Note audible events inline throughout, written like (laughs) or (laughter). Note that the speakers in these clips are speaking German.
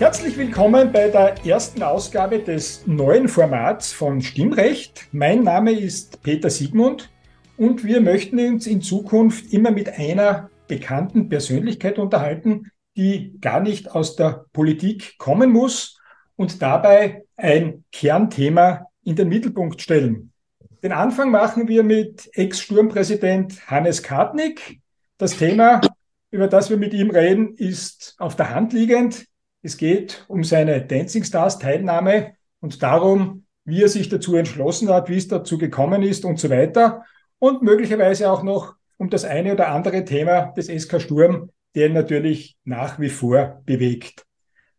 Herzlich willkommen bei der ersten Ausgabe des neuen Formats von Stimmrecht. Mein Name ist Peter Siegmund und wir möchten uns in Zukunft immer mit einer bekannten Persönlichkeit unterhalten, die gar nicht aus der Politik kommen muss und dabei ein Kernthema in den Mittelpunkt stellen. Den Anfang machen wir mit Ex-Sturmpräsident Hannes Kartnick. Das Thema, über das wir mit ihm reden, ist auf der Hand liegend. Es geht um seine Dancing Stars Teilnahme und darum, wie er sich dazu entschlossen hat, wie es dazu gekommen ist und so weiter. Und möglicherweise auch noch um das eine oder andere Thema des SK Sturm, der ihn natürlich nach wie vor bewegt.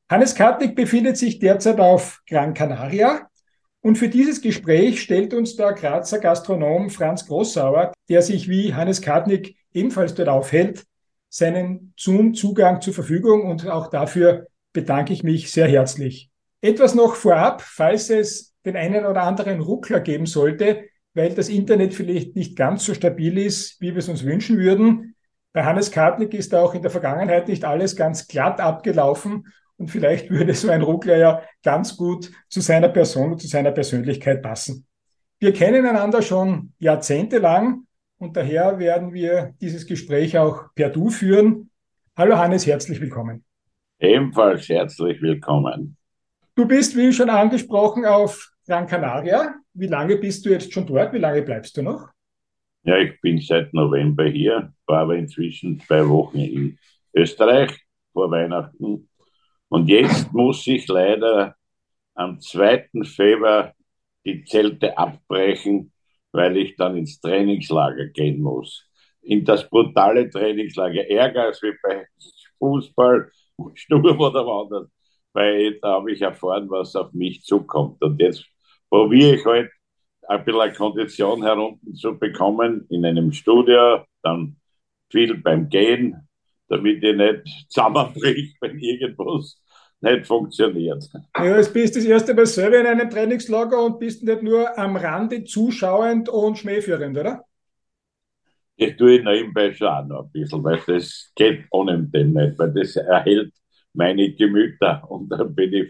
Hannes Kartnick befindet sich derzeit auf Gran Canaria. Und für dieses Gespräch stellt uns der Grazer Gastronom Franz Grossauer, der sich wie Hannes Kartnick ebenfalls dort aufhält, seinen Zoom-Zugang zur Verfügung und auch dafür bedanke ich mich sehr herzlich. Etwas noch vorab, falls es den einen oder anderen Ruckler geben sollte, weil das Internet vielleicht nicht ganz so stabil ist, wie wir es uns wünschen würden. Bei Hannes Kartnick ist auch in der Vergangenheit nicht alles ganz glatt abgelaufen und vielleicht würde so ein Ruckler ja ganz gut zu seiner Person und zu seiner Persönlichkeit passen. Wir kennen einander schon jahrzehntelang und daher werden wir dieses Gespräch auch per Du führen. Hallo Hannes, herzlich willkommen. Ebenfalls herzlich willkommen. Du bist, wie schon angesprochen, auf Gran Canaria. Wie lange bist du jetzt schon dort? Wie lange bleibst du noch? Ja, ich bin seit November hier, war aber inzwischen zwei Wochen in Österreich vor Weihnachten. Und jetzt muss ich leider am 2. Februar die Zelte abbrechen, weil ich dann ins Trainingslager gehen muss. In das brutale Trainingslager Ärger wie bei Fußball Sturm oder woanders, weil da habe ich erfahren, was auf mich zukommt. Und jetzt probiere ich halt ein bisschen Kondition herunter zu bekommen in einem Studio, dann viel beim Gehen, damit ich nicht zusammenbricht, wenn irgendwas nicht funktioniert. Ja, jetzt bist du das erste Mal selber in einem Trainingslager und bist nicht nur am Rande zuschauend und schmähführend, oder? Das tue ich nebenbei schon auch noch ein bisschen, weil das geht ohne dem nicht, weil das erhält meine Gemüter (laughs) und dann bin ich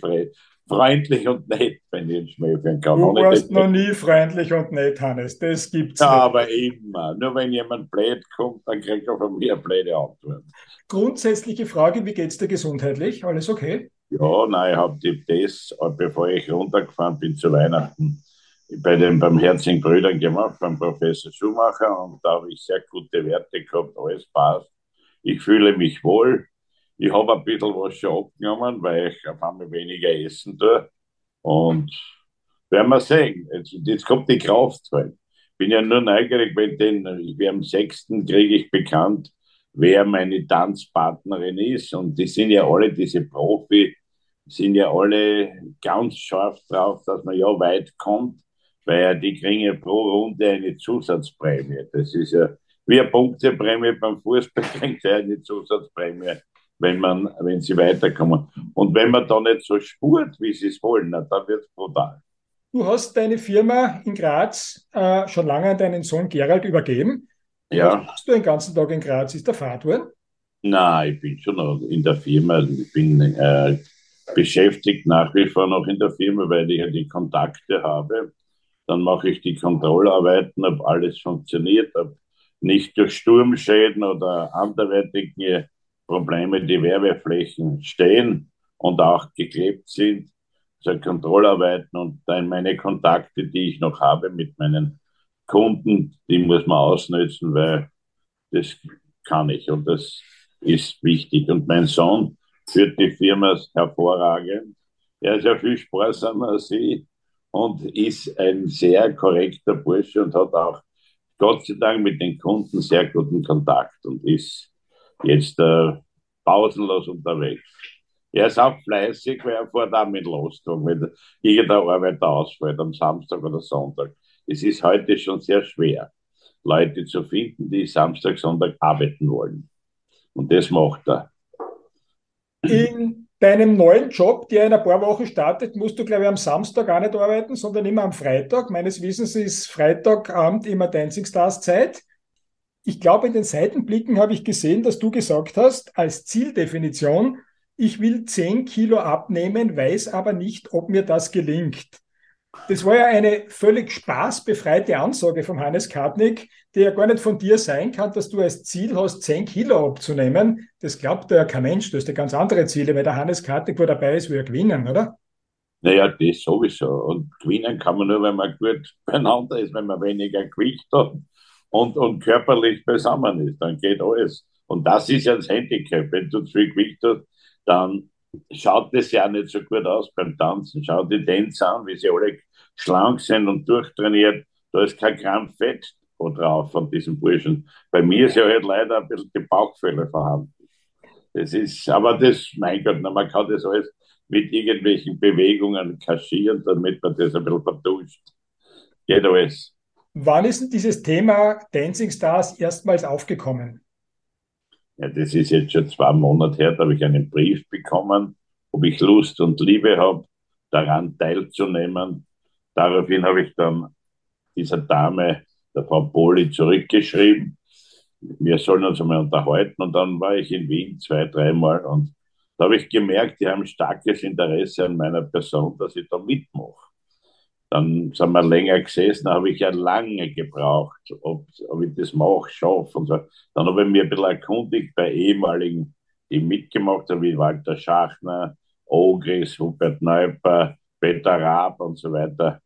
freundlich und nett, wenn ich einen Schmäh kann. Du warst noch nie freundlich und nett, Hannes, das gibt's ja, nicht. aber immer. Nur wenn jemand blöd kommt, dann kriegt er von mir blöde Antwort. Grundsätzliche Frage, wie geht's dir gesundheitlich? Alles okay? Ja, nein, ich habe das, bevor ich runtergefahren bin zu Weihnachten, bei den Barmherzigen Brüdern gemacht, beim Professor Schumacher und da habe ich sehr gute Werte gehabt, alles passt. Ich fühle mich wohl. Ich habe ein bisschen was schon abgenommen, weil ich auf einmal weniger essen tue. Und werden wir sehen. Jetzt, jetzt kommt die Kraft rein. Bin ja nur neugierig, wenn den, wir am 6. kriege ich bekannt, wer meine Tanzpartnerin ist. Und die sind ja alle, diese Profi, sind ja alle ganz scharf drauf, dass man ja weit kommt weil die kriegen ja pro Runde eine Zusatzprämie. Das ist ja wie eine Punkteprämie beim Fußball, (laughs) kriegt ja eine Zusatzprämie, wenn, man, wenn sie weiterkommen. Und wenn man da nicht so spurt, wie sie es wollen, dann wird es brutal. Du hast deine Firma in Graz äh, schon lange an deinen Sohn Gerald übergeben. Ja. Was machst du den ganzen Tag in Graz? Ist der Fahrtouren? Nein, ich bin schon noch in der Firma. Ich bin äh, beschäftigt nach wie vor noch in der Firma, weil ich ja die Kontakte habe. Dann mache ich die Kontrollarbeiten, ob alles funktioniert, ob nicht durch Sturmschäden oder anderweitige Probleme die Werbeflächen stehen und auch geklebt sind. Also Kontrollarbeiten und dann meine Kontakte, die ich noch habe mit meinen Kunden, die muss man ausnutzen, weil das kann ich und das ist wichtig. Und mein Sohn führt die Firma hervorragend. Er ist ja viel sparsamer als ich und ist ein sehr korrekter Bursche und hat auch Gott sei Dank mit den Kunden sehr guten Kontakt und ist jetzt äh, pausenlos unterwegs. Er ist auch fleißig, weil er fährt auch mit Lostung, wenn irgendein Arbeiter ausfällt am Samstag oder Sonntag. Es ist heute schon sehr schwer, Leute zu finden, die Samstag, Sonntag arbeiten wollen. Und das macht er. In deinem neuen Job, der in ein paar Wochen startet, musst du, glaube ich, am Samstag gar nicht arbeiten, sondern immer am Freitag. Meines Wissens ist Freitagabend immer Dancing Stars Zeit. Ich glaube, in den Seitenblicken habe ich gesehen, dass du gesagt hast, als Zieldefinition, ich will 10 Kilo abnehmen, weiß aber nicht, ob mir das gelingt. Das war ja eine völlig spaßbefreite Ansage von Hannes Kartnick, die ja gar nicht von dir sein kann, dass du als Ziel hast, 10 Kilo abzunehmen. Das glaubt ja kein Mensch. Du hast ja ganz andere Ziele, weil der Hannes Kartnick, wo dabei ist, will er gewinnen, oder? Naja, das sowieso. Und gewinnen kann man nur, wenn man gut beieinander ist, wenn man weniger Gewicht hat und, und körperlich beisammen ist. Dann geht alles. Und das ist ja das Handicap. Wenn du zu viel Gewicht hast, dann schaut das ja nicht so gut aus beim Tanzen. Schau die Tänzer an, wie sie alle schlank sind und durchtrainiert. Da ist kein Gramm Fett drauf von diesem Burschen. Bei mir ist ja halt leider ein bisschen die Bauchfälle vorhanden. Das ist, aber das, mein Gott, man kann das alles mit irgendwelchen Bewegungen kaschieren, damit man das ein bisschen vertuscht. Geht alles. Wann ist denn dieses Thema Dancing Stars erstmals aufgekommen? Ja, das ist jetzt schon zwei Monate her, da habe ich einen Brief bekommen, ob ich Lust und Liebe habe, daran teilzunehmen. Daraufhin habe ich dann dieser Dame, der Frau Poli, zurückgeschrieben. Wir sollen uns einmal unterhalten und dann war ich in Wien zwei, dreimal und da habe ich gemerkt, die haben starkes Interesse an meiner Person, dass ich da mitmache. Dann sind wir länger gesessen, da habe ich ja lange gebraucht, ob, ob ich das mache, schaffe und so. Dann habe ich mir ein bisschen erkundigt bei ehemaligen, die mitgemacht haben, wie Walter Schachner, Ogris, Hubert Neuper, Peter Raab und so weiter.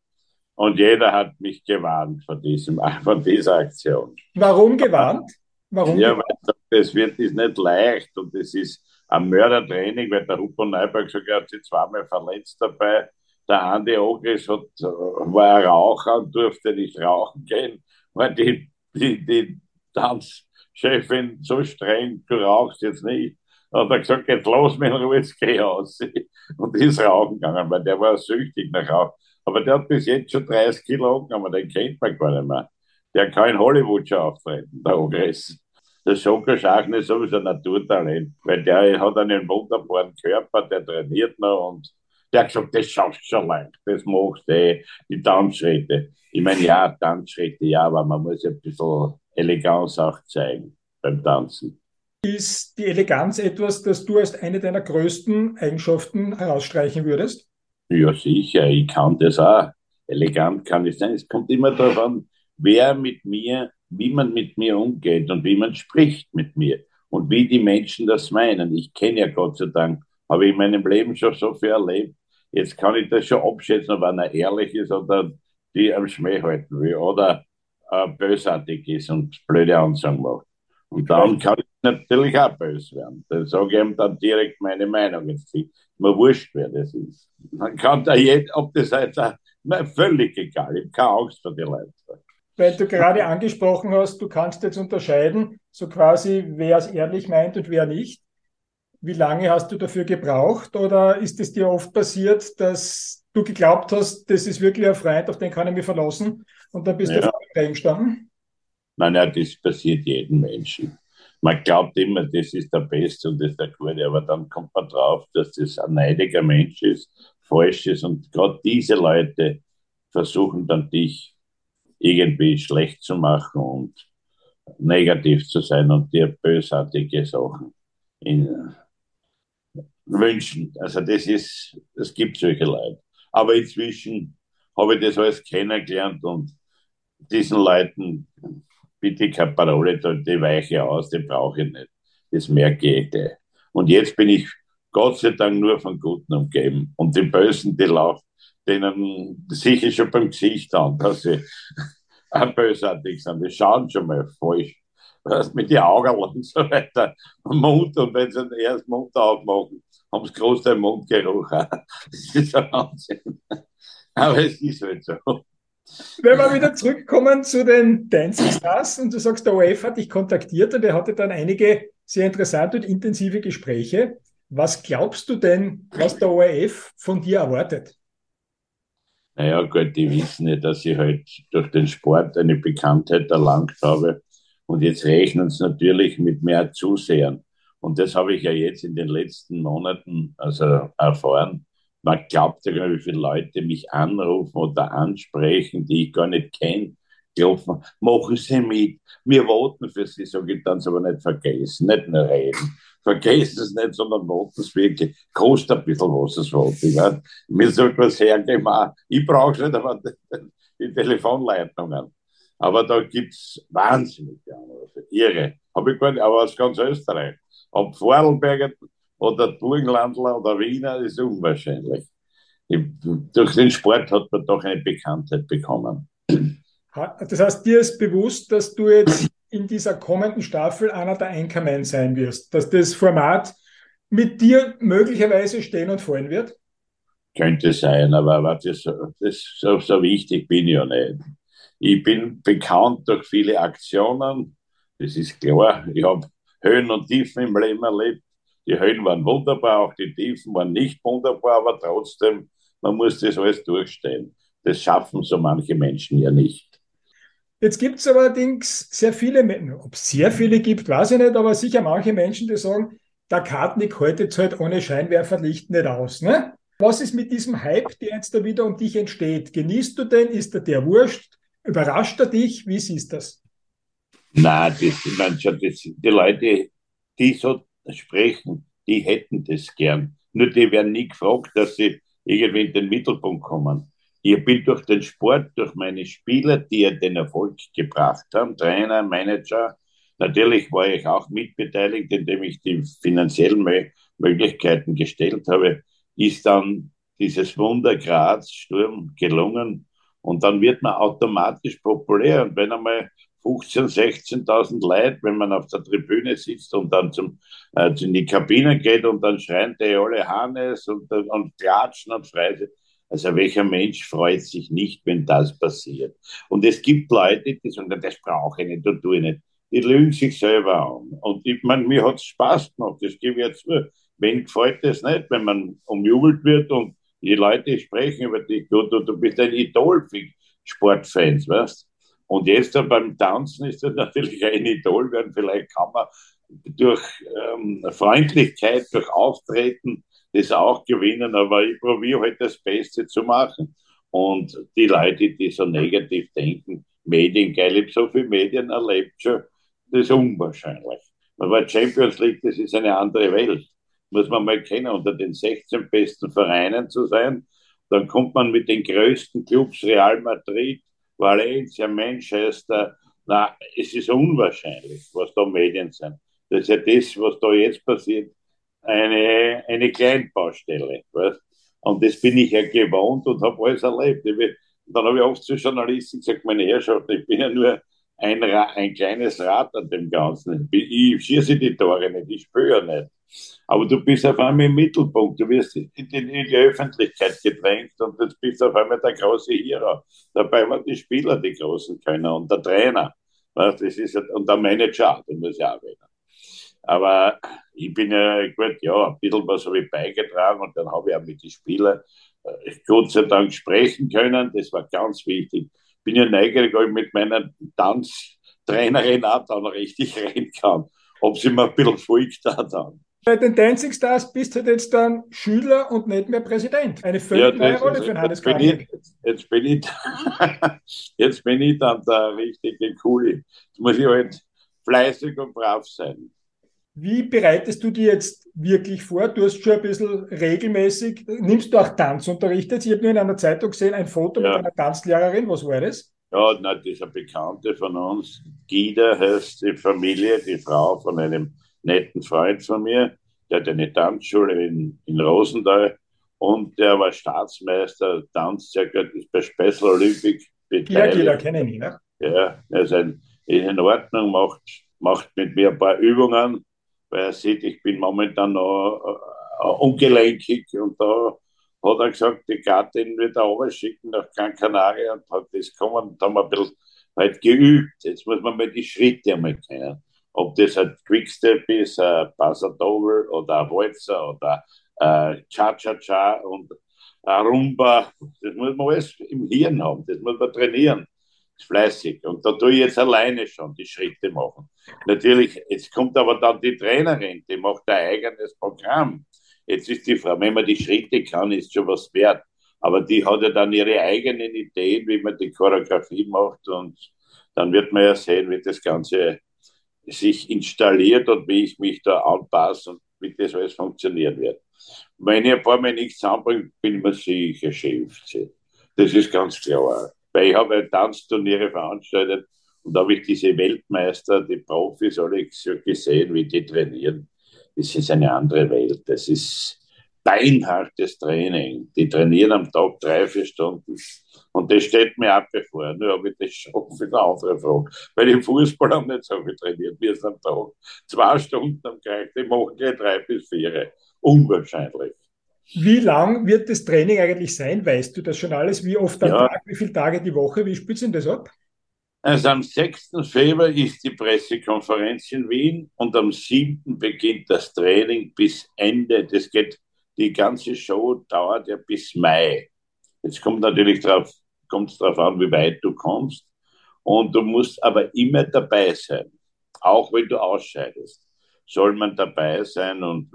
Und jeder hat mich gewarnt von, diesem, (laughs) von dieser Aktion. Warum gewarnt? Warum ja, weil das wird ist nicht leicht und es ist ein Mördertraining, weil der Hubert Neuper gesagt hat, er hat sich zweimal verletzt dabei der Andi Ogris hat, war ein Raucher und durfte nicht rauchen gehen, weil die, die, die Tanzchefin so streng, du rauchst jetzt nicht. Hat er gesagt, geht los mit Ruhe, jetzt geh aus. (laughs) Und ist rauchen gegangen, weil der war süchtig nach Rauchen. Aber der hat bis jetzt schon 30 Kilo angenommen, den kennt man gar nicht mehr. Der kann in Hollywood schon auftreten, der Ogris. Der Schoko Schachen ist sowieso ein Naturtalent, weil der hat einen wunderbaren Körper, der trainiert noch und der hat gesagt, das schaffst du schon leicht, das machst du eh, die Tanzschritte. Ich meine, ja, Tanzschritte, ja, aber man muss ein bisschen Eleganz auch zeigen beim Tanzen. Ist die Eleganz etwas, das du als eine deiner größten Eigenschaften herausstreichen würdest? Ja, sicher, ich kann das auch. Elegant kann ich sein. Es kommt immer darauf an, wer mit mir, wie man mit mir umgeht und wie man spricht mit mir und wie die Menschen das meinen. Ich kenne ja Gott sei Dank habe ich in meinem Leben schon so viel erlebt. Jetzt kann ich das schon abschätzen, ob einer ehrlich ist oder die am Schmäh halten will oder äh, bösartig ist und blöde Ansagen macht. Und dann kann ich natürlich auch böse werden. Dann sage ich ihm dann direkt meine Meinung. Jetzt ist mir wurscht, wer das ist. Man kann da jeder, ob das jetzt auch, völlig egal. Ich habe keine Angst vor den Leuten. Weil du gerade angesprochen hast, du kannst jetzt unterscheiden, so quasi, wer es ehrlich meint und wer nicht. Wie lange hast du dafür gebraucht oder ist es dir oft passiert, dass du geglaubt hast, das ist wirklich ein Freund, auf den kann ich mich verlassen und dann bist ja. du vor dem gestanden? Nein, nein, das passiert jedem Menschen. Man glaubt immer, das ist der Beste und das ist der Gute, aber dann kommt man drauf, dass das ein neidiger Mensch ist, falsch ist und gerade diese Leute versuchen dann dich irgendwie schlecht zu machen und negativ zu sein und dir bösartige Sachen in, wünschen. Also das ist, es gibt solche Leute. Aber inzwischen habe ich das alles kennengelernt und diesen Leuten bitte keine Parole, die weiche aus, die brauche ich nicht. Das merke ich. Und jetzt bin ich Gott sei Dank nur von Guten umgeben. Und die Bösen, die laufen, denen sicher schon beim Gesicht an, dass sie (laughs) bösartig sind. Die schauen schon mal falsch. Mit den Augen (laughs) und so weiter. Mund, und wenn sie den ersten Mund aufmachen, haben sie großteil Mundgeruch. (laughs) Das ist ein Wahnsinn. Aber es ist halt so. Wenn wir wieder zurückkommen zu den Dancing Stars und du sagst, der OF hat dich kontaktiert und er hatte dann einige sehr interessante und intensive Gespräche. Was glaubst du denn, was der ORF von dir erwartet? Naja, gut, die wissen ja, dass ich halt durch den Sport eine Bekanntheit erlangt habe. Und jetzt rechnen sie natürlich mit mehr Zusehern. Und das habe ich ja jetzt in den letzten Monaten also erfahren. Man glaubt ja gar nicht, wie viele Leute mich anrufen oder ansprechen, die ich gar nicht kenne. Klopfen, machen Sie mit, wir warten für Sie, sage ich dann, aber nicht vergessen, nicht nur reden vergesst es nicht, sondern macht es wirklich. Kostet ein bisschen was, Voting. Ja. Mir sollte was hergeben. Ich brauche es nicht, aber (laughs) die Telefonleitungen. Aber da gibt es wahnsinnig Anrufe. Irre. Habe ich gar nicht, aber aus ganz Österreich. Ob Vorarlberger oder Burgenlandler oder Wiener ist unwahrscheinlich. Ich, durch den Sport hat man doch eine Bekanntheit bekommen. Das heißt, dir ist bewusst, dass du jetzt in dieser kommenden Staffel einer der Anchormen sein wirst, dass das Format mit dir möglicherweise stehen und fallen wird? Könnte sein, aber das, das, so, so wichtig bin ich ja nicht. Ich bin bekannt durch viele Aktionen, das ist klar. Ich habe Höhen und Tiefen im Leben erlebt. Die Höhen waren wunderbar, auch die Tiefen waren nicht wunderbar, aber trotzdem, man muss das alles durchstehen. Das schaffen so manche Menschen ja nicht. Jetzt gibt es allerdings sehr viele, ob es sehr viele gibt, weiß ich nicht, aber sicher manche Menschen, die sagen, der Kartnick heute jetzt halt ohne Scheinwerferlicht nicht aus. Ne? Was ist mit diesem Hype, der jetzt da wieder um dich entsteht? Genießt du den? Ist der der wurscht? Überrascht er dich? Wie siehst du das? Nein, das, meine schon, das, die Leute, die so sprechen, die hätten das gern. Nur die werden nie gefragt, dass sie irgendwie in den Mittelpunkt kommen. Ich bin durch den Sport, durch meine Spieler, die ja den Erfolg gebracht haben, Trainer, Manager, natürlich war ich auch mitbeteiligt, indem ich die finanziellen Möglichkeiten gestellt habe, ist dann dieses Wunder Graz Sturm gelungen und dann wird man automatisch populär und wenn einmal 15.000, 16.000 Leute, wenn man auf der Tribüne sitzt und dann zum, äh, in die Kabine geht und dann schreien die alle Hannes und, und klatschen und freuen also welcher Mensch freut sich nicht, wenn das passiert? Und es gibt Leute, die sagen, das brauche ich nicht, das tue ich nicht. Die lügen sich selber an. Und ich meine, mir hat es Spaß gemacht, das gebe ich jetzt zu. Wen gefällt das nicht, wenn man umjubelt wird und die Leute sprechen über dich, du, du, du bist ein Idol für Sportfans, weißt Und jetzt beim Tanzen ist das (laughs) natürlich ein Idol werden. Vielleicht kann man durch ähm, Freundlichkeit, durch Auftreten das auch gewinnen, aber ich probiere halt das Beste zu machen. Und die Leute, die so negativ denken, Mediengeil, ich habe so viele Medien erlebt schon, das ist unwahrscheinlich. Aber Champions League, das ist eine andere Welt. Muss man mal kennen, unter den 16 besten Vereinen zu sein. Dann kommt man mit den größten Clubs, Real Madrid, Valencia, Manchester. Na, es ist unwahrscheinlich, was da Medien sind. Das ist ja das, was da jetzt passiert, eine, eine Kleinbaustelle. Weißt? Und das bin ich ja gewohnt und habe alles erlebt. Ich, dann habe ich oft zu Journalisten gesagt, meine Herrschaft, ich bin ja nur ein, ein kleines Rad an dem Ganzen. Ich schieße die Tore nicht, ich spüre nicht. Aber du bist auf einmal im Mittelpunkt, du wirst in die, in die Öffentlichkeit gedrängt und jetzt bist auf einmal der große Hero. Dabei waren die Spieler die großen Könner und der Trainer. Das ist, und der Manager, den muss ich auch erwähnen. Aber ich bin ja, gut, ja, ein bisschen was habe ich beigetragen und dann habe ich auch mit den Spielern äh, Gott sei Dank sprechen können. Das war ganz wichtig. Bin ja neugierig, ob ich mit meiner Tanztrainerin auch dann richtig (laughs) reden kann. Ob sie mir ein bisschen folgt da dann. Bei den Dancing Stars bist du jetzt dann Schüler und nicht mehr Präsident. Eine völlig ja, neue Rolle für den Hannes jetzt, bin ich, jetzt, bin ich, (laughs) jetzt bin ich dann der richtige Coole. Jetzt muss ich halt fleißig und brav sein. Wie bereitest du dir jetzt wirklich vor? Du hast schon ein bisschen regelmäßig, nimmst du auch Tanzunterricht jetzt? Ich habe nur in einer Zeitung gesehen, ein Foto ja. mit einer Tanzlehrerin. Was war das? Ja, na, das ist eine Bekannte von uns. Gida heißt die Familie, die Frau von einem netten Freund von mir. Der hat eine Tanzschule in, in Rosenthal und der war Staatsmeister, tanzt sehr gut, ist bei Special Olympic beteiligt. Ja, Gida kenne ich, ne? Ja, er ist, ein, ist in Ordnung, macht, macht mit mir ein paar Übungen weil er sieht, ich bin momentan noch äh, ungelenkig und da hat er gesagt, die Gattin wird er schicken nach Gran Canaria und hat das kommen und haben wir ein bisschen halt geübt. Jetzt muss man mal die Schritte einmal kennen. Ob das ein Quickstep ist, ein Passadoble oder ein Walzer oder ein Cha-Cha-Cha und ein Rumba. Das muss man alles im Hirn haben, das muss man trainieren fleißig. Und da tue ich jetzt alleine schon die Schritte machen. Natürlich, jetzt kommt aber dann die Trainerin, die macht ein eigenes Programm. Jetzt ist die Frage, wenn man die Schritte kann, ist schon was wert. Aber die hat ja dann ihre eigenen Ideen, wie man die Choreografie macht. Und dann wird man ja sehen, wie das Ganze sich installiert und wie ich mich da anpasse und wie das alles funktionieren wird. Wenn ich ein paar Mal nichts anbringe, bin ich mir sicher schimpft. Das ist ganz klar. Weil ich habe Tanzturniere veranstaltet und da habe ich diese Weltmeister, die Profis, alle gesehen, wie die trainieren. Das ist eine andere Welt. Das ist beinhartes Training. Die trainieren am Tag drei, vier Stunden. Und das steht mir auch bevor. Nur habe ich das schon für eine andere Frage. Weil im Fußball haben nicht so viel trainiert wie es am Tag. Zwei Stunden am Kreis, die machen gleich drei bis vier. Unwahrscheinlich. Wie lang wird das Training eigentlich sein? Weißt du das schon alles? Wie oft am ja. Tag? Wie viele Tage die Woche? Wie spielt denn das ab? Also am 6. Februar ist die Pressekonferenz in Wien und am 7. beginnt das Training bis Ende. Das geht, die ganze Show dauert ja bis Mai. Jetzt kommt natürlich drauf, kommt es darauf an, wie weit du kommst. Und du musst aber immer dabei sein. Auch wenn du ausscheidest, soll man dabei sein und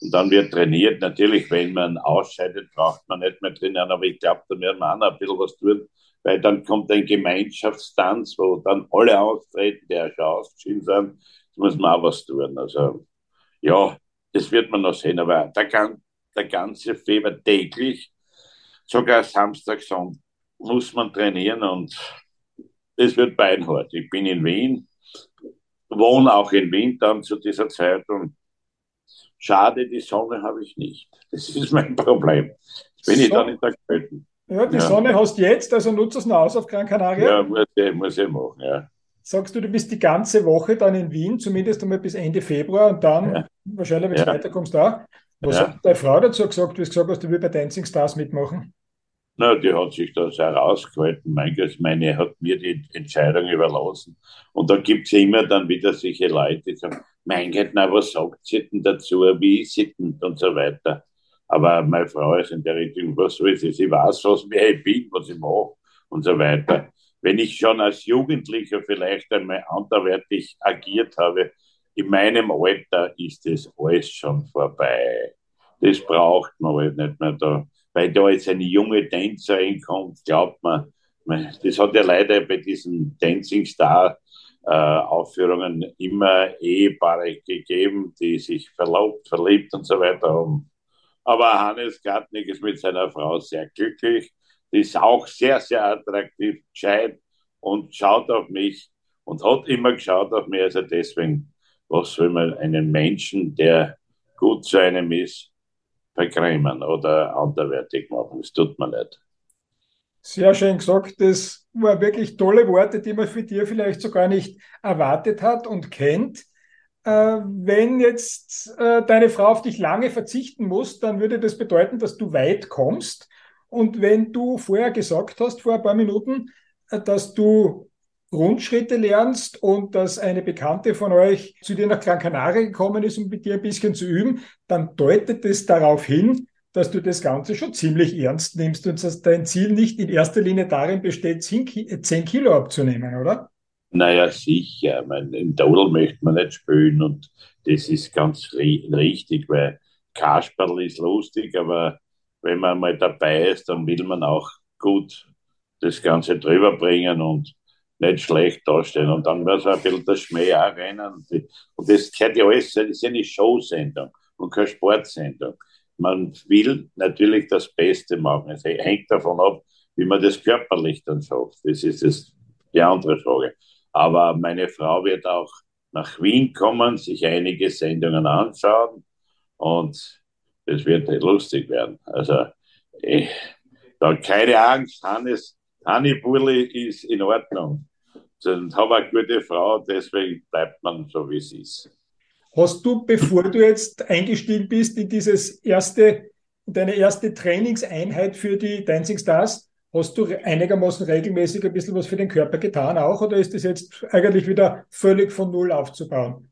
und dann wird trainiert. Natürlich, wenn man ausscheidet, braucht man nicht mehr trainieren, aber ich glaube, da werden wir auch noch ein bisschen was tun, weil dann kommt ein Gemeinschaftstanz, wo dann alle austreten, die ja schon ausgeschieden sind. Da muss man auch was tun. Also, ja, das wird man noch sehen, aber der, der ganze Februar täglich, sogar Samstag, Sonntag, muss man trainieren und es wird beinhart. Ich bin in Wien, wohne auch in Wien dann zu dieser Zeit und Schade, die Sonne habe ich nicht. Das ist mein Problem. Bin so. ich dann in der Kälte. Ja, die ja. Sonne hast du jetzt, also nutzt es noch aus auf Gran Canaria. Ja, muss ich, muss ich machen, ja. Sagst du, du bist die ganze Woche dann in Wien, zumindest einmal bis Ende Februar und dann ja. wahrscheinlich, wenn du ja. weiterkommst, da. Was ja. hat deine Frau dazu gesagt, du gesagt hast, du willst bei Dancing Stars mitmachen? Na, die hat sich da sehr rausgehalten. Mein Gott, meine hat mir die Entscheidung überlassen. Und da gibt es immer dann wieder solche Leute, die sagen, mein Gott, na, was sagt sie denn dazu, wie ist sie denn und so weiter. Aber meine Frau ist in der Richtung, was soll sie? Sie weiß, was wer ich bin, was ich mache und so weiter. Wenn ich schon als Jugendlicher vielleicht einmal anderweitig agiert habe, in meinem Alter ist das alles schon vorbei. Das braucht man halt nicht mehr da weil da jetzt eine junge Tänzerin kommt, glaubt man, das hat ja leider bei diesen Dancing Star äh, Aufführungen immer Ehepaare gegeben, die sich verlobt, verliebt und so weiter haben. Aber Hannes Gartnig ist mit seiner Frau sehr glücklich, ist auch sehr, sehr attraktiv, gescheit und schaut auf mich und hat immer geschaut auf mich. Also deswegen, was soll man einen Menschen, der gut zu einem ist, vergrämen oder anderwertig machen. Das tut man nicht. Sehr schön gesagt. Das waren wirklich tolle Worte, die man für dir vielleicht sogar nicht erwartet hat und kennt. Äh, wenn jetzt äh, deine Frau auf dich lange verzichten muss, dann würde das bedeuten, dass du weit kommst. Und wenn du vorher gesagt hast, vor ein paar Minuten, äh, dass du Grundschritte lernst und dass eine Bekannte von euch zu dir nach Gran Canaria gekommen ist, um mit dir ein bisschen zu üben, dann deutet es darauf hin, dass du das Ganze schon ziemlich ernst nimmst und dass dein Ziel nicht in erster Linie darin besteht, 10 Kilo abzunehmen, oder? Naja, sicher. Meine, in Dodel möchte man nicht spielen und das ist ganz richtig, weil Kasperl ist lustig, aber wenn man mal dabei ist, dann will man auch gut das Ganze drüber bringen und nicht schlecht dastehen. Und dann muss ein bisschen der Schmäh auch rennen. Und das gehört ja alles, das ist ja eine Showsendung und keine Sportsendung. Man will natürlich das Beste machen. Es hängt davon ab, wie man das körperlich dann schafft. Das ist das, die andere Frage. Aber meine Frau wird auch nach Wien kommen, sich einige Sendungen anschauen und es wird lustig werden. Also, ich, da keine Angst, Hannes, Hanni ist in Ordnung und habe eine gute Frau, deswegen bleibt man so, wie es ist. Hast du, bevor du jetzt eingestiegen bist in dieses erste, deine erste Trainingseinheit für die Dancing Stars, Hast du einigermaßen regelmäßig ein bisschen was für den Körper getan auch oder ist das jetzt eigentlich wieder völlig von Null aufzubauen?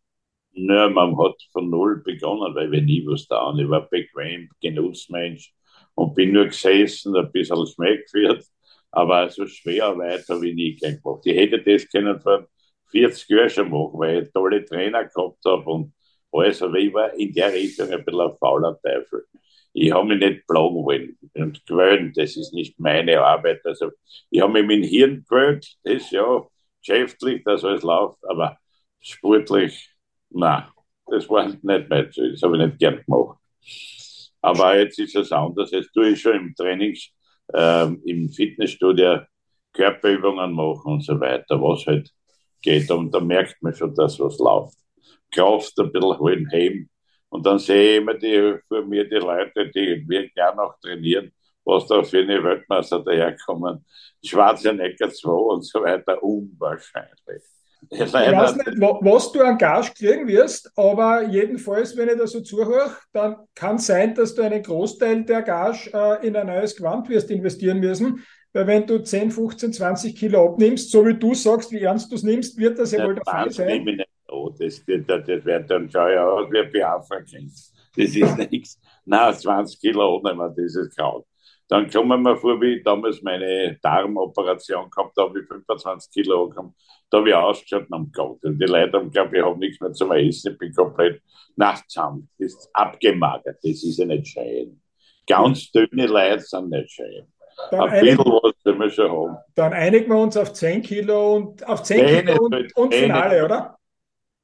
Naja, man hat von Null begonnen, weil wir nie was da Ich war bequem, Genussmensch und bin nur gesessen, ein bisschen Schmeck geführt, aber so schwer Arbeit habe ich nie gemacht. Ich hätte das können vor 40 Jahren schon machen, weil ich tolle Trainer gehabt habe und alles, aber ich war in der Richtung ein bisschen ein fauler Teufel ich habe mich nicht plagen wollen und gewöhnt, das ist nicht meine Arbeit. Also ich habe mich mit dem Hirn gewöhnt, das ja geschäftlich, dass alles läuft, aber sportlich, nein, das war nicht mein Ziel, das habe ich nicht gern gemacht. Aber jetzt ist es anders, jetzt tue ich schon im Trainings, ähm, im Fitnessstudio Körperübungen machen und so weiter, was halt geht. Und da merkt man schon, dass was läuft. Kraft ein bisschen holen, heben, und dann sehe ich immer die, vor mir die Leute, die wir gerne auch trainieren, was da für eine Weltmeister daherkommen. Schwarzenegger 2 und so weiter, unwahrscheinlich. Ich weiß nicht, was du an Gage kriegen wirst, aber jedenfalls, wenn ich da so zuhöre, dann kann es sein, dass du einen Großteil der Gage äh, in ein neues Gewand wirst investieren müssen. Weil wenn du 10, 15, 20 Kilo abnimmst, so wie du sagst, wie ernst du es nimmst, wird das ja, ja wohl der Fall sein. Oh, das, das, das wird dann schon ja aus wie ein Biafra-Kind. Das ist (laughs) nichts. Na, 20 Kilo ohne dieses Kraut. Dann kommen wir vor, wie ich damals meine Darmoperation gehabt habe, ich 25 Kilo angekommen. Da habe ich ausgeschaut am Gott. Und die Leute haben geglaubt, ich habe nichts mehr zum Essen, ich bin komplett nachts zusammen. Das ist abgemagert, das ist ja nicht schön. Ganz dünne Leute sind nicht schön. Dann ein bisschen was können wir schon haben. Dann einigen wir uns auf 10 Kilo und auf 10 Kilo und, und Finale, oder?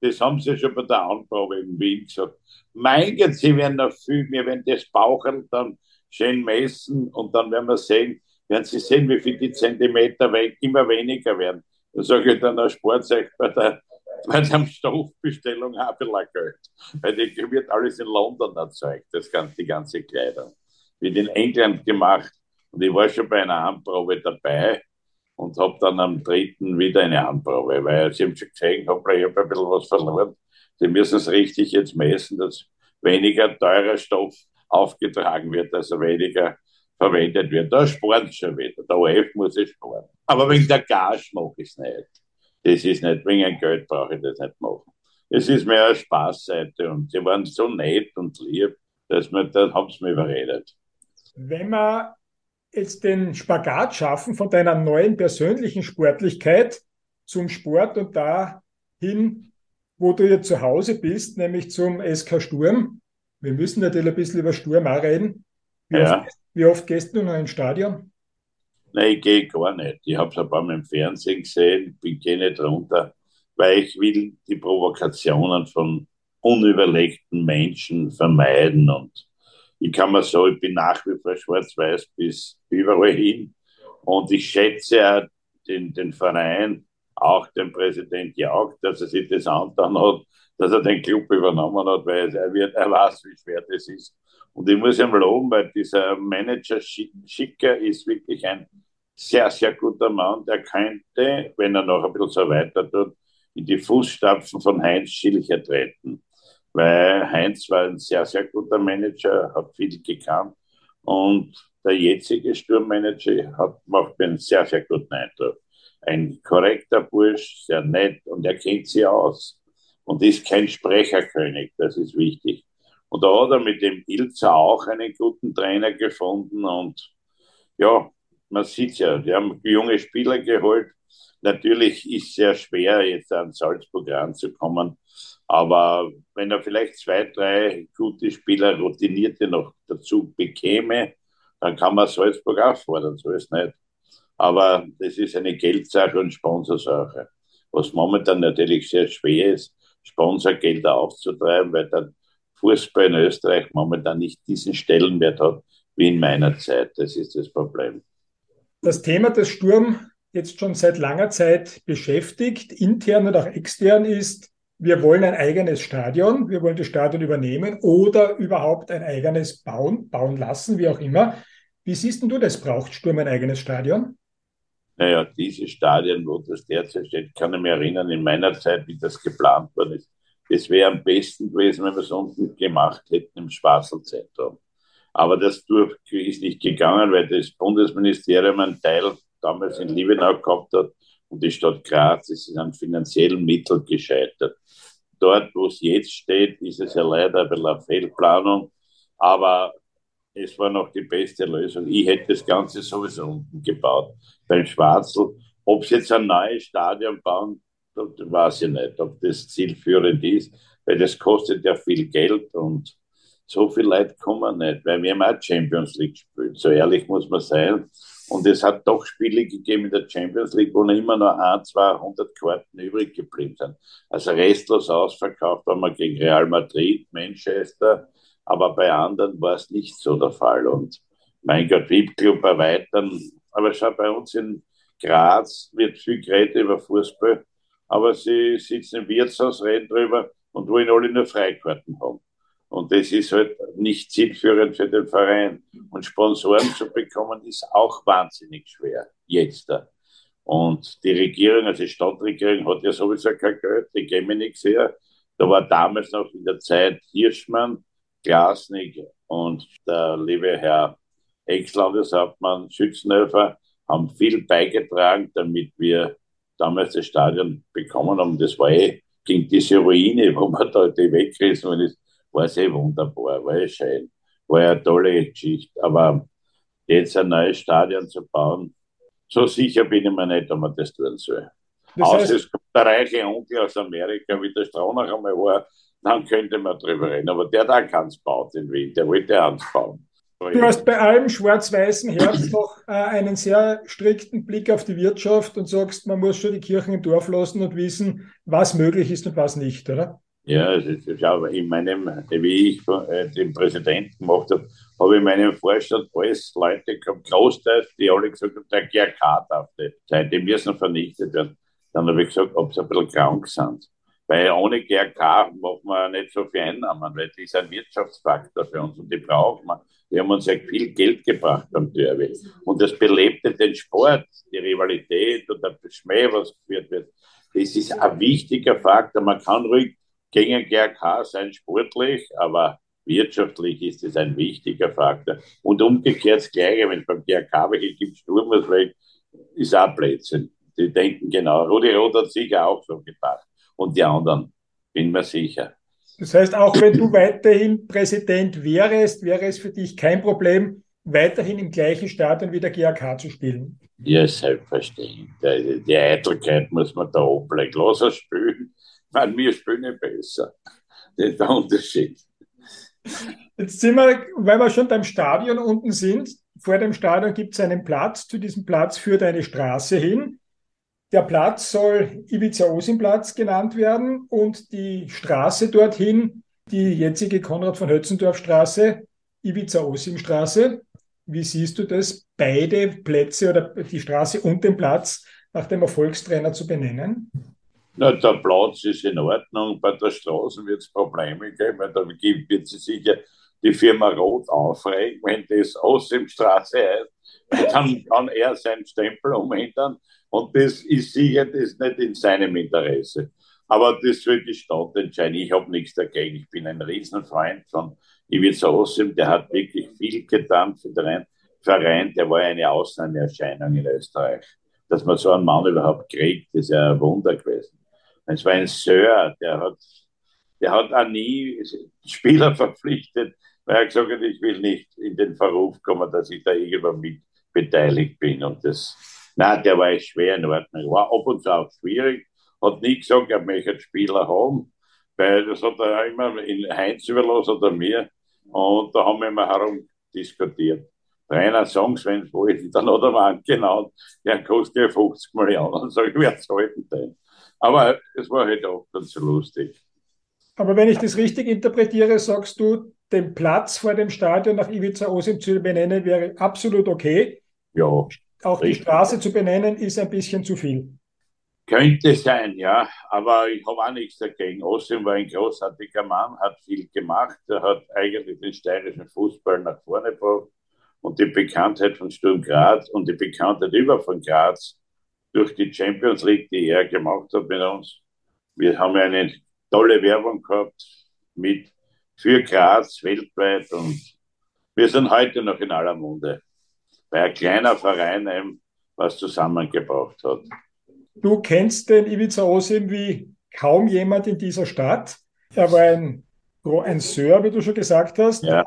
Das haben sie schon bei der Anprobe in Wien gesagt. Mein Gott, sie werden noch viel, wir werden das Bauchen dann schön messen und dann werden wir sehen, werden sie sehen, wie viel die Zentimeter immer weniger werden. Da sage ich dann als Sportzeug bei der, bei der Stoffbestellung ein bisschen Geld. Weil die wird alles in London erzeugt, das ganze, die ganze Kleidung. Wird in England gemacht. Und ich war schon bei einer Anprobe dabei und habe dann am dritten wieder eine Anprobe, weil sie haben schon gesehen, habe ich hab ein bisschen was verloren. Sie müssen es richtig jetzt messen, dass weniger teurer Stoff aufgetragen wird, also weniger verwendet wird. Da spart schon wieder. Der OF muss es sparen. Aber wegen der Gas mache ich es nicht. Das ist nicht, wegen ein Geld brauche ich das nicht machen. Es ist mehr eine Spaßseite und sie waren so nett und lieb, dass man, dann haben sie mich überredet. Wenn man jetzt den Spagat schaffen von deiner neuen persönlichen Sportlichkeit zum Sport und dahin, wo du jetzt zu Hause bist, nämlich zum SK Sturm. Wir müssen natürlich ein bisschen über Sturm auch reden. Wie, ja. oft, wie oft gehst du noch ins Stadion? Nein, ich gehe gar nicht. Ich habe es ein paar Mal im Fernsehen gesehen, bin gehe nicht runter, weil ich will die Provokationen von unüberlegten Menschen vermeiden und ich kann mal sagen, ich bin nach wie vor schwarz-weiß bis überall hin. Und ich schätze ja den, den Verein, auch den Präsident Jauch, dass er sich das angetan hat, dass er den Club übernommen hat, weil er, wird, er weiß, wie schwer das ist. Und ich muss ihm loben, weil dieser Manager Schicker ist wirklich ein sehr, sehr guter Mann, der könnte, wenn er noch ein bisschen so weiter tut, in die Fußstapfen von Heinz Schilcher treten weil Heinz war ein sehr, sehr guter Manager, hat viel gekannt und der jetzige Sturmmanager hat, macht mir einen sehr, sehr guten Eindruck. Ein korrekter Bursch, sehr nett und er kennt sie aus und ist kein Sprecherkönig, das ist wichtig. Und da hat er mit dem Ilzer auch einen guten Trainer gefunden und ja, man sieht ja, die haben junge Spieler geholt. Natürlich ist es sehr schwer, jetzt an Salzburg ranzukommen, aber wenn er vielleicht zwei, drei gute Spieler, routinierte noch dazu bekäme, dann kann man Salzburg auch fordern, so ist nicht. Aber das ist eine Geldsache und Sponsorsache. Was momentan natürlich sehr schwer ist, Sponsorgelder aufzutreiben, weil der Fußball in Österreich momentan nicht diesen Stellenwert hat wie in meiner Zeit. Das ist das Problem. Das Thema des Sturm jetzt schon seit langer Zeit beschäftigt, intern und auch extern, ist wir wollen ein eigenes Stadion, wir wollen das Stadion übernehmen oder überhaupt ein eigenes bauen, bauen lassen, wie auch immer. Wie siehst du das? Braucht Sturm ein eigenes Stadion? Naja, diese Stadien, wo das derzeit steht, kann ich mich erinnern, in meiner Zeit, wie das geplant worden ist. Es wäre am besten gewesen, wenn wir es unten gemacht hätten im Schwarzelzentrum. Aber das ist nicht gegangen, weil das Bundesministerium einen Teil damals in Liebenau gehabt hat und die Stadt Graz ist an finanziellen Mitteln gescheitert. Dort, wo es jetzt steht, ist es ja leider ein bisschen eine Fehlplanung, aber es war noch die beste Lösung. Ich hätte das Ganze sowieso unten gebaut, beim Schwarzel. Ob sie jetzt ein neues Stadion bauen, weiß ich nicht, ob das zielführend ist, weil das kostet ja viel Geld und so viele Leute kommen nicht, weil wir haben auch Champions League gespielt. So ehrlich muss man sein. Und es hat doch Spiele gegeben in der Champions League, wo immer noch ein, 200 Karten übrig geblieben sind. Also restlos ausverkauft waren wir gegen Real Madrid, Manchester, aber bei anderen war es nicht so der Fall. Und mein Gott, VIP-Club erweitern. Aber schau, bei uns in Graz wird viel geredet über Fußball, aber sie sitzen im Wirtshaus, reden drüber und wollen alle nur Freikarten haben. Und das ist halt nicht zielführend für den Verein. Und Sponsoren zu bekommen, ist auch wahnsinnig schwer, jetzt. Und die Regierung, also die Stadtregierung, hat ja sowieso kein Geld, die geben nichts her. Da war damals noch in der Zeit Hirschmann, Glasnig und der liebe Herr Ex-Landeshauptmann Schützenhöfer haben viel beigetragen, damit wir damals das Stadion bekommen haben. Das war eh gegen diese Ruine, wo man da die weggerissen ist war sehr wunderbar, war ja schön, war ja eine tolle Geschichte. Aber jetzt ein neues Stadion zu bauen, so sicher bin ich mir nicht, ob man das tun soll. Das heißt, Außer es kommt der reiche Onkel aus Amerika, wie der Stronach einmal war, dann könnte man drüber reden. Aber der da kann es bauen in Wien, der wollte eins bauen. Du hast bei allem schwarz-weißen Herz doch äh, einen sehr strikten Blick auf die Wirtschaft und sagst, man muss schon die Kirchen im Dorf lassen und wissen, was möglich ist und was nicht, oder? Ja, schau, in meinem, wie ich äh, den Präsidenten gemacht habe, habe ich in meinem Vorstand alles Leute gehabt, großteils, die alle gesagt haben, der GRK darf nicht sein, die müssen vernichtet werden. Dann habe ich gesagt, ob sie ein bisschen krank sind. Weil ohne GRK machen wir nicht so viel Einnahmen, weil die ist ein Wirtschaftsfaktor für uns und die brauchen wir. Die haben uns ja viel Geld gebracht beim Derby. Und das belebte den Sport, die Rivalität und der Schmäh, was geführt wird. Das ist ein wichtiger Faktor. Man kann ruhig gegen GRK sein sportlich, aber wirtschaftlich ist es ein wichtiger Faktor. Und umgekehrt das Gleiche, wenn es beim GRK welche gibt, Sturm was ist auch Blödsinn. Die denken genau. Rudi Roth hat sicher auch so gedacht. Und die anderen, bin mir sicher. Das heißt, auch wenn du weiterhin Präsident wärst, wäre es für dich kein Problem, weiterhin im gleichen Stadion wie der GAK zu spielen? Ja, selbstverständlich. Die, die Eitelkeit muss man da ablegen. Lass er spielen weil wir spielen besser. Das ist der Unterschied. Jetzt sind wir, weil wir schon beim Stadion unten sind. Vor dem Stadion gibt es einen Platz. Zu diesem Platz führt eine Straße hin. Der Platz soll Ibiza-Osim-Platz genannt werden und die Straße dorthin, die jetzige Konrad von Hötzendorf Straße, Ibiza-Osim-Straße. Wie siehst du das, beide Plätze oder die Straße und den Platz nach dem Erfolgstrainer zu benennen? Na, der Platz ist in Ordnung, bei der Straße wird es Probleme geben, weil da wird sich sicher die Firma Rot aufregen, wenn das aus dem Straße heißt, dann kann er seinen Stempel umändern und das ist sicher das nicht in seinem Interesse. Aber das wird die Stadt entscheiden. Ich habe nichts dagegen. Ich bin ein Riesenfreund von Ivica Ossim, der hat wirklich viel getan für den Verein. Der war eine Ausnahmeerscheinung in Österreich. Dass man so einen Mann überhaupt kriegt, ist ja ein Wunder gewesen. Es war ein Sir, der hat, der hat auch nie Spieler (laughs) verpflichtet, weil er gesagt hat, ich will nicht in den Verruf kommen, dass ich da irgendwann mit beteiligt bin. Und das, nein, der war schwer in Ordnung. War ab und zu auch schwierig, hat nie gesagt, er möchte Spieler haben, weil das hat er immer in Heinz überlassen oder mir. Und da haben wir immer herum diskutiert. Trainer Songs, wenn es wollten, (laughs) dann hat er mal genannt, der kostet ja 50 Millionen. Und (laughs) sag ich, wer zahlt denn den? Aber es war halt auch ganz lustig. Aber wenn ich das richtig interpretiere, sagst du, den Platz vor dem Stadion nach Ivica Osim zu benennen wäre absolut okay. Ja. Auch richtig. die Straße zu benennen ist ein bisschen zu viel. Könnte sein, ja, aber ich habe auch nichts dagegen. Osim war ein großartiger Mann, hat viel gemacht, er hat eigentlich den steirischen Fußball nach vorne gebracht und die Bekanntheit von Sturm Graz und die Bekanntheit über von Graz durch die Champions League, die er gemacht hat mit uns. Wir haben eine tolle Werbung gehabt mit für Graz weltweit und Wir sind heute noch in aller Munde, weil ein kleiner Verein eben was zusammengebracht hat. Du kennst den Ivica Osim wie kaum jemand in dieser Stadt. Er war ein, ein Sir, wie du schon gesagt hast. Ja.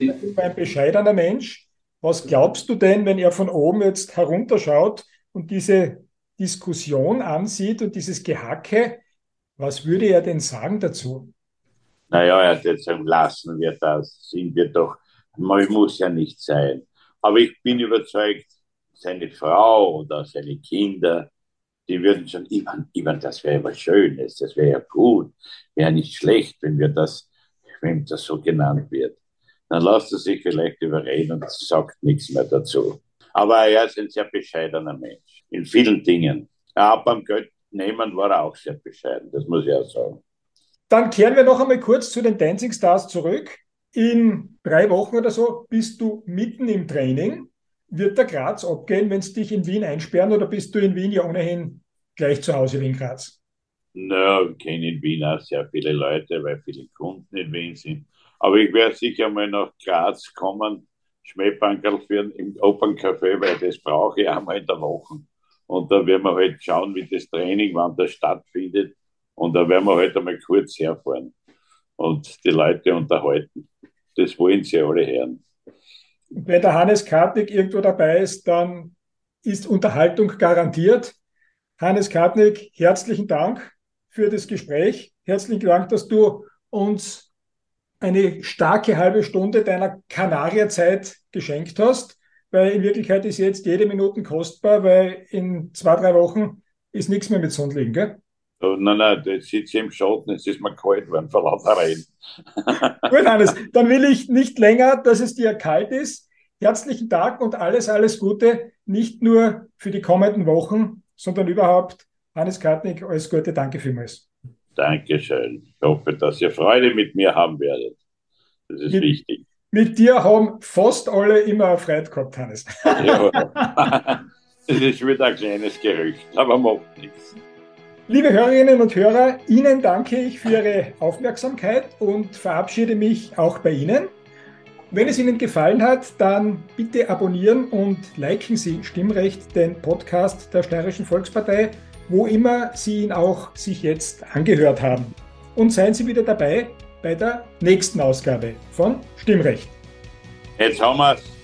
Ein bescheidener Mensch. Was glaubst du denn, wenn er von oben jetzt herunterschaut und diese Diskussion ansieht und dieses Gehacke? Was würde er denn sagen dazu? Naja, er hat jetzt sagen, lassen wir das, sind wir doch, man muss ja nicht sein. Aber ich bin überzeugt, seine Frau oder seine Kinder, die würden schon, Ivan, Ivan, das wäre was Schönes, das wäre ja gut, wäre nicht schlecht, wenn wir das, wenn das so genannt wird. Dann lasst er sich vielleicht überreden und sagt nichts mehr dazu. Aber er ist ein sehr bescheidener Mensch, in vielen Dingen. Ja, beim Geld nehmen war er auch sehr bescheiden, das muss ich auch sagen. Dann kehren wir noch einmal kurz zu den Dancing Stars zurück. In drei Wochen oder so bist du mitten im Training. Wird der Graz abgehen, wenn sie dich in Wien einsperren oder bist du in Wien ja ohnehin gleich zu Hause wie in Graz? Na, ich kenne in Wien auch sehr viele Leute, weil viele Kunden in Wien sind. Aber ich werde sicher mal nach Graz kommen, Schmähbankerl führen im Open Café, weil das brauche ich einmal in der Woche. Und da werden wir halt schauen, wie das Training, wann das stattfindet. Und da werden wir halt einmal kurz herfahren und die Leute unterhalten. Das wollen sie alle hören wenn der Hannes Kartnick irgendwo dabei ist, dann ist Unterhaltung garantiert. Hannes Kartnick, herzlichen Dank für das Gespräch. Herzlichen Dank, dass du uns eine starke halbe Stunde deiner Kanarierzeit geschenkt hast, weil in Wirklichkeit ist jetzt jede Minute kostbar, weil in zwei, drei Wochen ist nichts mehr mit Sonnenliegen, gell? Nein, nein, jetzt sitze ich im Schatten, jetzt ist mir kalt worden vor lauter Reden. Gut, Hannes, dann will ich nicht länger, dass es dir kalt ist. Herzlichen Dank und alles, alles Gute, nicht nur für die kommenden Wochen, sondern überhaupt. Hannes Kartnick, alles Gute, danke vielmals. Dankeschön. Ich hoffe, dass ihr Freude mit mir haben werdet. Das ist mit, wichtig. Mit dir haben fast alle immer Freude gehabt, Hannes. Ja. (laughs) (laughs) Das ist wieder ein kleines Gerücht, aber macht nichts. Liebe Hörerinnen und Hörer, Ihnen danke ich für Ihre Aufmerksamkeit und verabschiede mich auch bei Ihnen. Wenn es Ihnen gefallen hat, dann bitte abonnieren und liken Sie Stimmrecht, den Podcast der Steirischen Volkspartei, wo immer Sie ihn auch sich jetzt angehört haben. Und seien Sie wieder dabei bei der nächsten Ausgabe von Stimmrecht. Jetzt haben wir es.